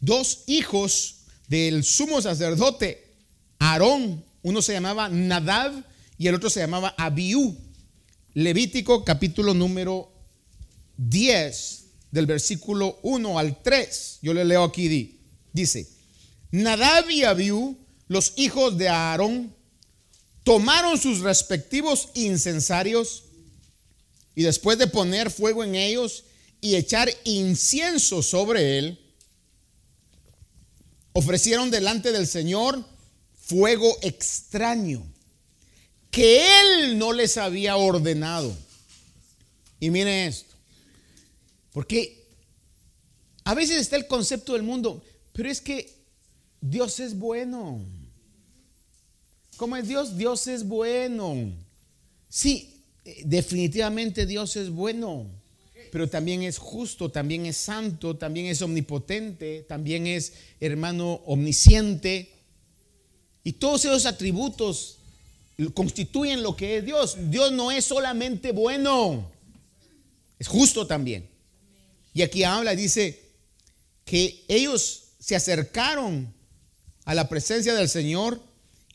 [SPEAKER 2] Dos hijos del sumo sacerdote, Aarón, uno se llamaba Nadab y el otro se llamaba Abiú. Levítico capítulo número 10, del versículo 1 al 3. Yo le leo aquí, dice, Nadab y Abiú, los hijos de Aarón, tomaron sus respectivos incensarios y después de poner fuego en ellos y echar incienso sobre él, ofrecieron delante del Señor fuego extraño que él no les había ordenado. Y miren esto, porque a veces está el concepto del mundo, pero es que Dios es bueno. ¿Cómo es Dios? Dios es bueno. Sí, definitivamente Dios es bueno, pero también es justo, también es santo, también es omnipotente, también es hermano omnisciente. Y todos esos atributos constituyen lo que es Dios. Dios no es solamente bueno, es justo también. Y aquí habla, dice que ellos se acercaron a la presencia del Señor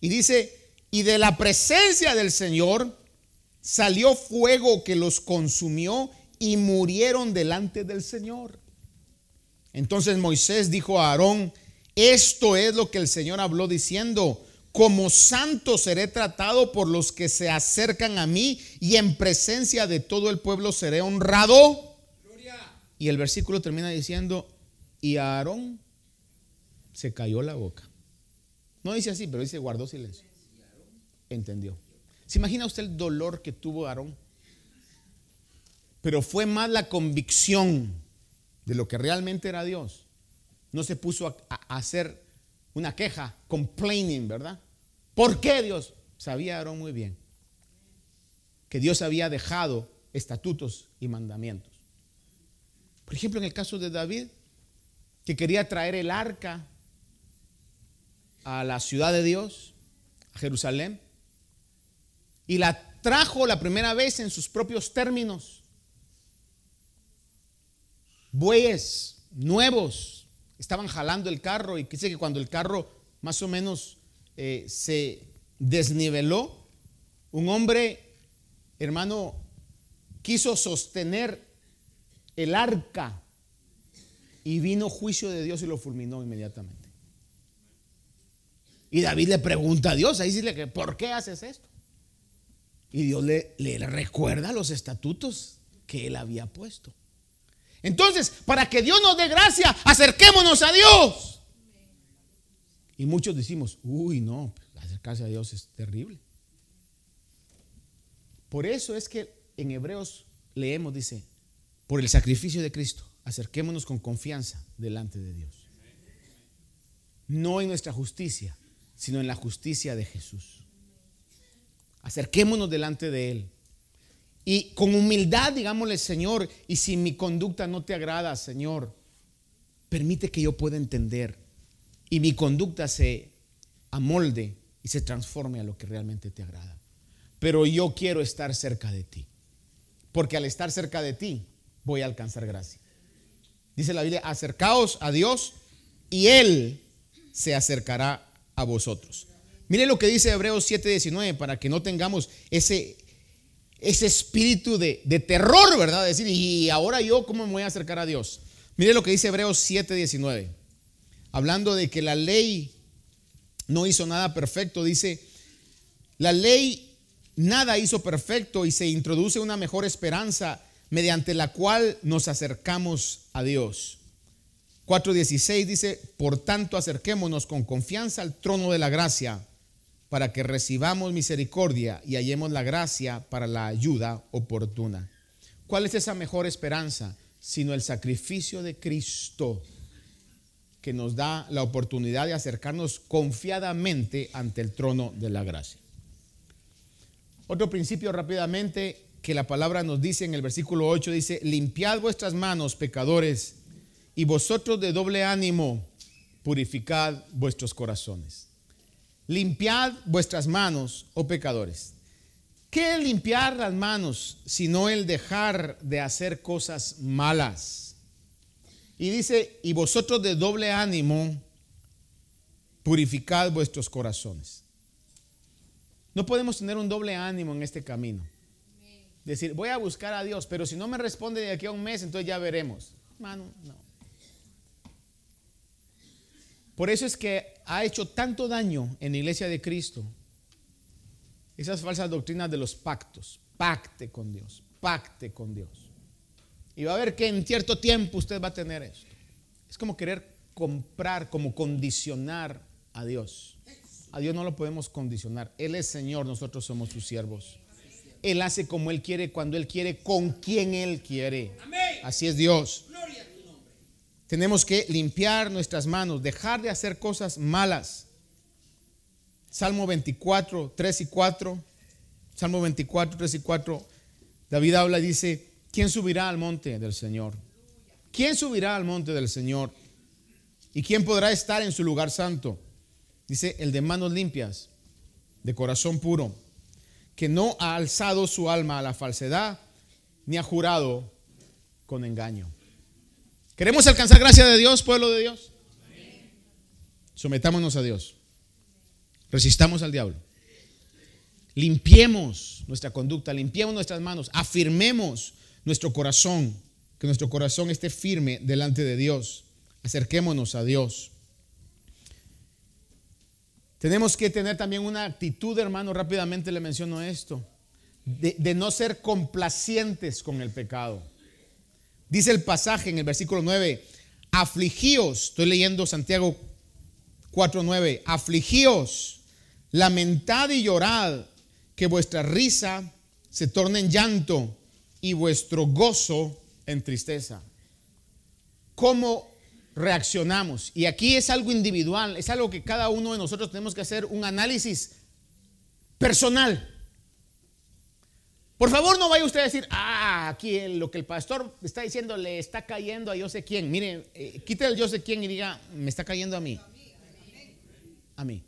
[SPEAKER 2] y dice, y de la presencia del Señor salió fuego que los consumió y murieron delante del Señor. Entonces Moisés dijo a Aarón, esto es lo que el Señor habló diciendo, como santo seré tratado por los que se acercan a mí y en presencia de todo el pueblo seré honrado. Y el versículo termina diciendo, y a Aarón se cayó la boca. No dice así, pero dice guardó silencio. Entendió. ¿Se imagina usted el dolor que tuvo Aarón? Pero fue más la convicción de lo que realmente era Dios. No se puso a, a hacer una queja, complaining, ¿verdad? ¿Por qué Dios? Sabía Aarón muy bien que Dios había dejado estatutos y mandamientos. Por ejemplo, en el caso de David, que quería traer el arca a la ciudad de Dios, a Jerusalén, y la trajo la primera vez en sus propios términos. Bueyes nuevos estaban jalando el carro y dice que cuando el carro más o menos eh, se desniveló, un hombre, hermano, quiso sostener el arca y vino juicio de Dios y lo fulminó inmediatamente. Y David le pregunta a Dios, ahí dice que, ¿por qué haces esto? Y Dios le, le recuerda los estatutos que él había puesto. Entonces, para que Dios nos dé gracia, acerquémonos a Dios. Y muchos decimos, uy, no, acercarse a Dios es terrible. Por eso es que en Hebreos leemos, dice, por el sacrificio de Cristo, acerquémonos con confianza delante de Dios. No en nuestra justicia, sino en la justicia de Jesús. Acerquémonos delante de Él. Y con humildad, digámosle, Señor, y si mi conducta no te agrada, Señor, permite que yo pueda entender y mi conducta se amolde y se transforme a lo que realmente te agrada. Pero yo quiero estar cerca de ti, porque al estar cerca de ti voy a alcanzar gracia. Dice la Biblia, acercaos a Dios y Él se acercará a vosotros. Mire lo que dice Hebreos 7:19 para que no tengamos ese, ese espíritu de, de terror, ¿verdad? Decir, y ahora yo, ¿cómo me voy a acercar a Dios? Mire lo que dice Hebreos 7:19 hablando de que la ley no hizo nada perfecto, dice, la ley nada hizo perfecto y se introduce una mejor esperanza mediante la cual nos acercamos a Dios. 4.16 dice, por tanto acerquémonos con confianza al trono de la gracia para que recibamos misericordia y hallemos la gracia para la ayuda oportuna. ¿Cuál es esa mejor esperanza? Sino el sacrificio de Cristo que nos da la oportunidad de acercarnos confiadamente ante el trono de la gracia. Otro principio rápidamente que la palabra nos dice en el versículo 8 dice, limpiad vuestras manos, pecadores, y vosotros de doble ánimo, purificad vuestros corazones. limpiad vuestras manos, oh pecadores. ¿Qué limpiar las manos sino el dejar de hacer cosas malas? Y dice, y vosotros de doble ánimo, purificad vuestros corazones. No podemos tener un doble ánimo en este camino. Decir, voy a buscar a Dios, pero si no me responde de aquí a un mes, entonces ya veremos. Hermano, no. Por eso es que ha hecho tanto daño en la iglesia de Cristo esas falsas doctrinas de los pactos. Pacte con Dios, pacte con Dios. Y va a ver que en cierto tiempo usted va a tener esto. Es como querer comprar, como condicionar a Dios. A Dios no lo podemos condicionar. Él es Señor, nosotros somos sus siervos. Él hace como Él quiere, cuando Él quiere, con quien Él quiere. Así es Dios. Tenemos que limpiar nuestras manos, dejar de hacer cosas malas. Salmo 24, 3 y 4. Salmo 24, 3 y 4. David habla y dice, ¿quién subirá al monte del Señor? ¿Quién subirá al monte del Señor? ¿Y quién podrá estar en su lugar santo? Dice, el de manos limpias, de corazón puro, que no ha alzado su alma a la falsedad, ni ha jurado con engaño. ¿Queremos alcanzar gracia de Dios, pueblo de Dios? Sometámonos a Dios. Resistamos al diablo. Limpiemos nuestra conducta, limpiemos nuestras manos, afirmemos nuestro corazón, que nuestro corazón esté firme delante de Dios. Acerquémonos a Dios. Tenemos que tener también una actitud, hermano, rápidamente le menciono esto, de, de no ser complacientes con el pecado. Dice el pasaje en el versículo 9, afligíos, estoy leyendo Santiago 4.9, afligíos, lamentad y llorad, que vuestra risa se torne en llanto y vuestro gozo en tristeza. ¿Cómo reaccionamos? Y aquí es algo individual, es algo que cada uno de nosotros tenemos que hacer un análisis personal. Por favor, no vaya usted a decir, ah, aquí lo que el pastor está diciendo le está cayendo a yo sé quién. Mire, eh, quite el yo sé quién y diga, me está cayendo a mí. A mí.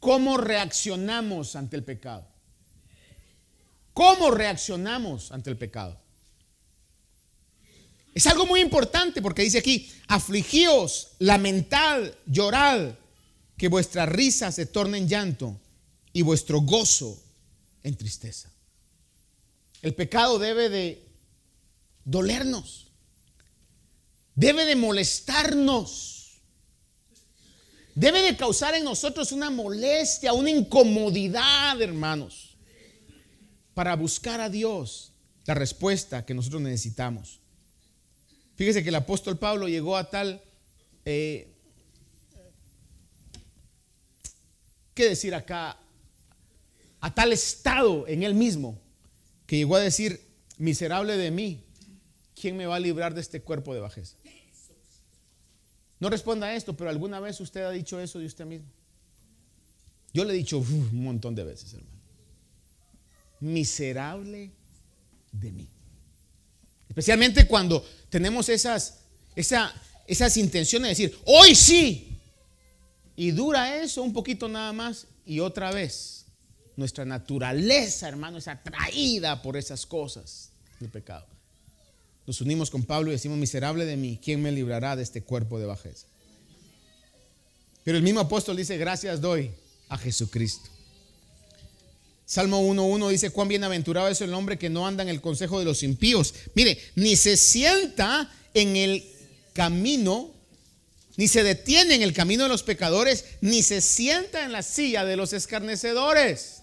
[SPEAKER 2] ¿Cómo reaccionamos ante el pecado? ¿Cómo reaccionamos ante el pecado? Es algo muy importante porque dice aquí, afligíos, lamentad, llorad, que vuestra risa se torne en llanto y vuestro gozo en tristeza. El pecado debe de dolernos, debe de molestarnos, debe de causar en nosotros una molestia, una incomodidad, hermanos, para buscar a Dios la respuesta que nosotros necesitamos. Fíjese que el apóstol Pablo llegó a tal, eh, ¿qué decir acá? A tal estado en él mismo que llegó a decir, miserable de mí, ¿quién me va a librar de este cuerpo de bajeza? No responda a esto, pero alguna vez usted ha dicho eso de usted mismo. Yo le he dicho un montón de veces, hermano. Miserable de mí. Especialmente cuando tenemos esas, esas intenciones de decir, hoy sí. Y dura eso un poquito nada más y otra vez nuestra naturaleza, hermano, es atraída por esas cosas del pecado. Nos unimos con Pablo y decimos, miserable de mí, ¿quién me librará de este cuerpo de bajeza? Pero el mismo apóstol dice, gracias doy a Jesucristo. Salmo 1.1 dice, cuán bienaventurado es el hombre que no anda en el consejo de los impíos. Mire, ni se sienta en el camino, ni se detiene en el camino de los pecadores, ni se sienta en la silla de los escarnecedores.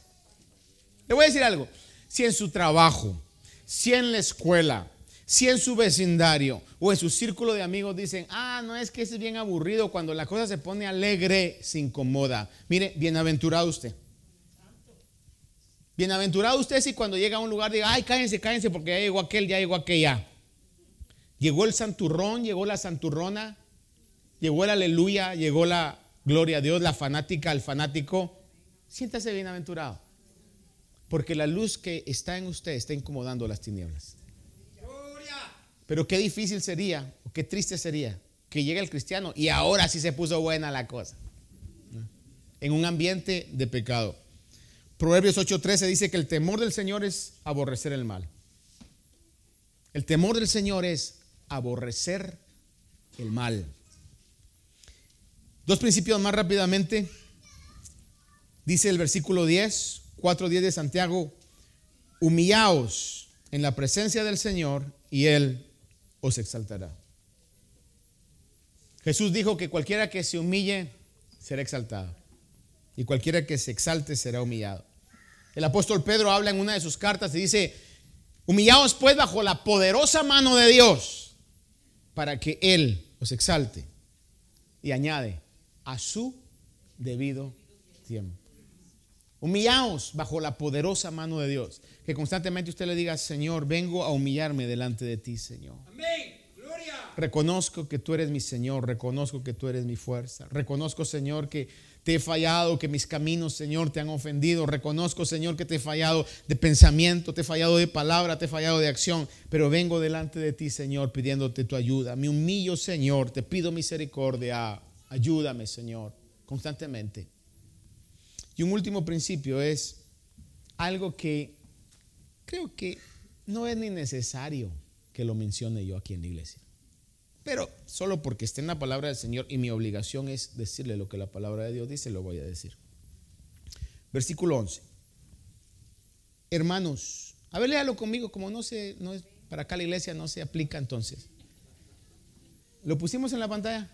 [SPEAKER 2] Le voy a decir algo. Si en su trabajo, si en la escuela, si en su vecindario o en su círculo de amigos dicen, ah, no es que es bien aburrido, cuando la cosa se pone alegre, se incomoda. Mire, bienaventurado usted. Bienaventurado usted si cuando llega a un lugar diga, ay, cállense, cállense, porque ya llegó aquel, ya llegó aquella. Llegó el santurrón, llegó la santurrona, llegó el aleluya, llegó la gloria a Dios, la fanática, el fanático. Siéntase bienaventurado. Porque la luz que está en usted está incomodando las tinieblas. Pero qué difícil sería, o qué triste sería que llegue el cristiano y ahora sí se puso buena la cosa. en un ambiente de pecado. Proverbios 8:13 dice que el temor del Señor es aborrecer el mal. El temor del Señor es aborrecer el mal. Dos principios más rápidamente. Dice el versículo 10, 4.10 de Santiago, humillaos en la presencia del Señor y Él os exaltará. Jesús dijo que cualquiera que se humille será exaltado y cualquiera que se exalte será humillado. El apóstol Pedro habla en una de sus cartas y dice, humillaos pues bajo la poderosa mano de Dios para que Él os exalte. Y añade, a su debido tiempo. Humillaos bajo la poderosa mano de Dios. Que constantemente usted le diga, Señor, vengo a humillarme delante de ti, Señor. Reconozco que tú eres mi Señor, reconozco que tú eres mi fuerza. Reconozco, Señor, que te he fallado, que mis caminos, Señor, te han ofendido. Reconozco, Señor, que te he fallado de pensamiento, te he fallado de palabra, te he fallado de acción. Pero vengo delante de ti, Señor, pidiéndote tu ayuda. Me humillo, Señor, te pido misericordia. Ayúdame, Señor, constantemente. Y un último principio es algo que creo que no es ni necesario que lo mencione yo aquí en la iglesia. Pero solo porque esté en la palabra del Señor y mi obligación es decirle lo que la palabra de Dios dice, lo voy a decir. Versículo 11. Hermanos, a ver, léalo conmigo, como no se, no es, para acá la iglesia no se aplica entonces. ¿Lo pusimos en la pantalla?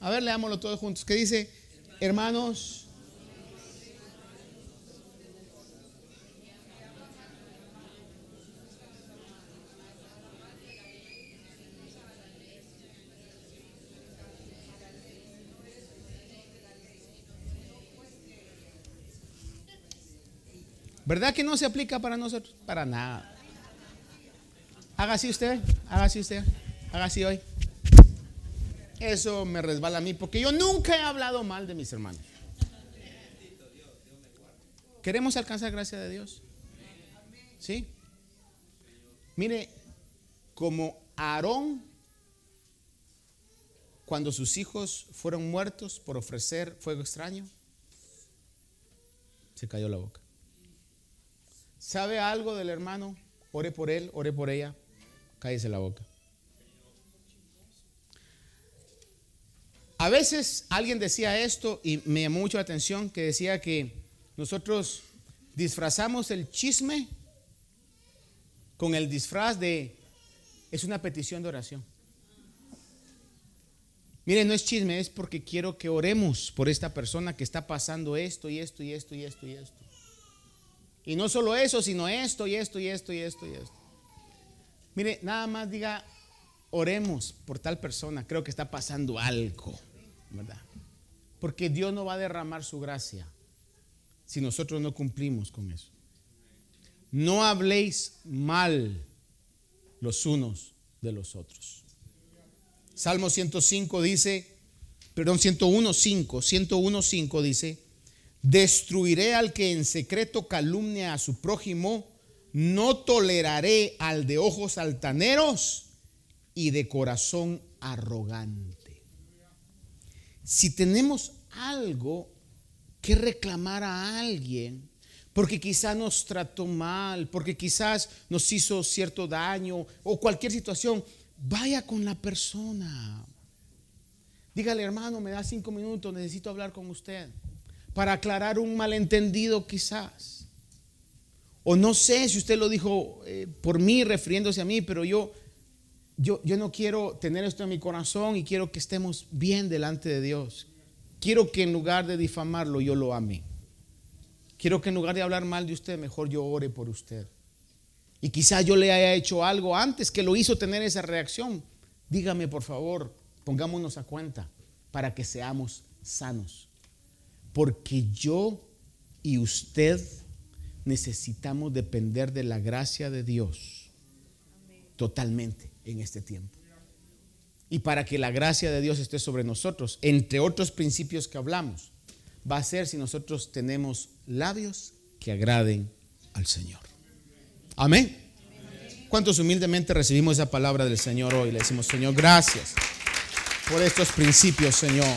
[SPEAKER 2] A ver, leámoslo todos juntos. ¿Qué dice? Hermanos, ¿Verdad que no se aplica para nosotros? Para nada. Haga así usted, haga así usted, haga así hoy. Eso me resbala a mí porque yo nunca he hablado mal de mis hermanos. ¿Queremos alcanzar gracia de Dios? ¿Sí? Mire, como Aarón, cuando sus hijos fueron muertos por ofrecer fuego extraño, se cayó la boca. ¿Sabe algo del hermano? Ore por él, ore por ella, cállese la boca. A veces alguien decía esto y me llamó mucho la atención que decía que nosotros disfrazamos el chisme con el disfraz de es una petición de oración. Miren, no es chisme, es porque quiero que oremos por esta persona que está pasando esto y esto y esto y esto y esto. Y no solo eso, sino esto y esto y esto y esto y esto. Mire, nada más diga, oremos por tal persona, creo que está pasando algo, ¿verdad? Porque Dios no va a derramar su gracia si nosotros no cumplimos con eso. No habléis mal los unos de los otros. Salmo 105 dice, perdón, 101, 5, 101, 5 dice, Destruiré al que en secreto calumnia a su prójimo, no toleraré al de ojos altaneros y de corazón arrogante. Si tenemos algo que reclamar a alguien, porque quizás nos trató mal, porque quizás nos hizo cierto daño o cualquier situación, vaya con la persona. Dígale, hermano, me da cinco minutos, necesito hablar con usted para aclarar un malentendido quizás. O no sé si usted lo dijo eh, por mí, refiriéndose a mí, pero yo, yo, yo no quiero tener esto en mi corazón y quiero que estemos bien delante de Dios. Quiero que en lugar de difamarlo, yo lo ame. Quiero que en lugar de hablar mal de usted, mejor yo ore por usted. Y quizás yo le haya hecho algo antes que lo hizo tener esa reacción. Dígame, por favor, pongámonos a cuenta para que seamos sanos. Porque yo y usted necesitamos depender de la gracia de Dios totalmente en este tiempo. Y para que la gracia de Dios esté sobre nosotros, entre otros principios que hablamos, va a ser si nosotros tenemos labios que agraden al Señor. Amén. ¿Cuántos humildemente recibimos esa palabra del Señor hoy? Le decimos, Señor, gracias por estos principios, Señor.